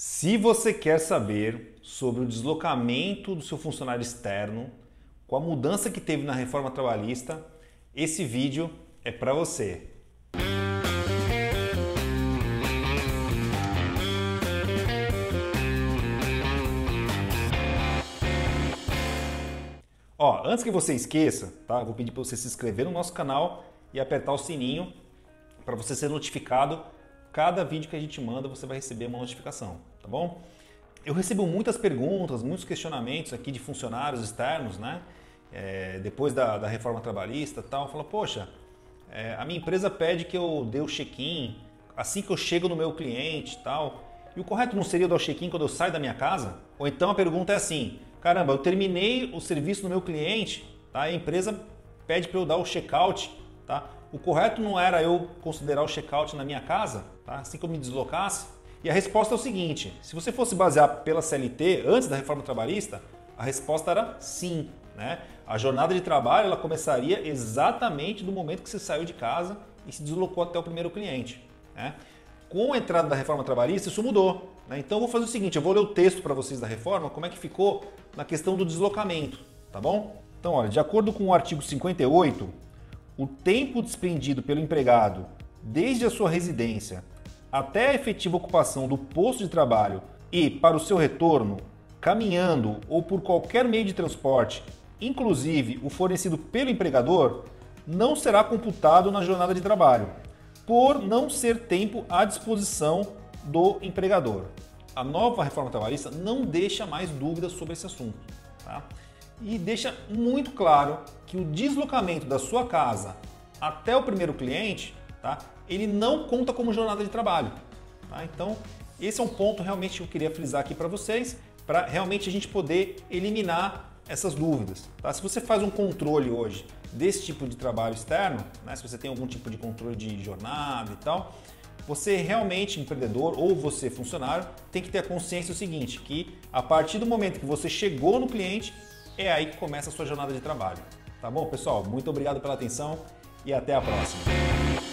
Se você quer saber sobre o deslocamento do seu funcionário externo, com a mudança que teve na reforma trabalhista, esse vídeo é para você. Ó, antes que você esqueça, tá? Vou pedir para você se inscrever no nosso canal e apertar o sininho para você ser notificado cada vídeo que a gente manda, você vai receber uma notificação, tá bom? Eu recebo muitas perguntas, muitos questionamentos aqui de funcionários externos, né? É, depois da, da, reforma trabalhista tal, fala, poxa, é, a minha empresa pede que eu dê o check-in assim que eu chego no meu cliente tal. E o correto não seria dar o check-in quando eu saio da minha casa? Ou então a pergunta é assim, caramba, eu terminei o serviço do meu cliente, tá? a empresa pede para eu dar o check-out, tá? O correto não era eu considerar o check-out na minha casa, tá? assim que eu me deslocasse? E a resposta é o seguinte: se você fosse basear pela CLT antes da reforma trabalhista, a resposta era sim. Né? A jornada de trabalho ela começaria exatamente do momento que você saiu de casa e se deslocou até o primeiro cliente. Né? Com a entrada da reforma trabalhista, isso mudou. Né? Então eu vou fazer o seguinte: eu vou ler o texto para vocês da reforma, como é que ficou na questão do deslocamento, tá bom? Então, olha, de acordo com o artigo 58, o tempo despendido pelo empregado desde a sua residência até a efetiva ocupação do posto de trabalho e para o seu retorno, caminhando ou por qualquer meio de transporte, inclusive o fornecido pelo empregador, não será computado na jornada de trabalho, por não ser tempo à disposição do empregador. A nova reforma trabalhista não deixa mais dúvidas sobre esse assunto. Tá? e deixa muito claro que o deslocamento da sua casa até o primeiro cliente, tá? Ele não conta como jornada de trabalho. Tá? Então, esse é um ponto realmente que eu queria frisar aqui para vocês, para realmente a gente poder eliminar essas dúvidas. Tá? Se você faz um controle hoje desse tipo de trabalho externo, né? se você tem algum tipo de controle de jornada e tal, você realmente empreendedor ou você funcionário tem que ter a consciência do seguinte, que a partir do momento que você chegou no cliente, é aí que começa a sua jornada de trabalho. Tá bom, pessoal? Muito obrigado pela atenção e até a próxima.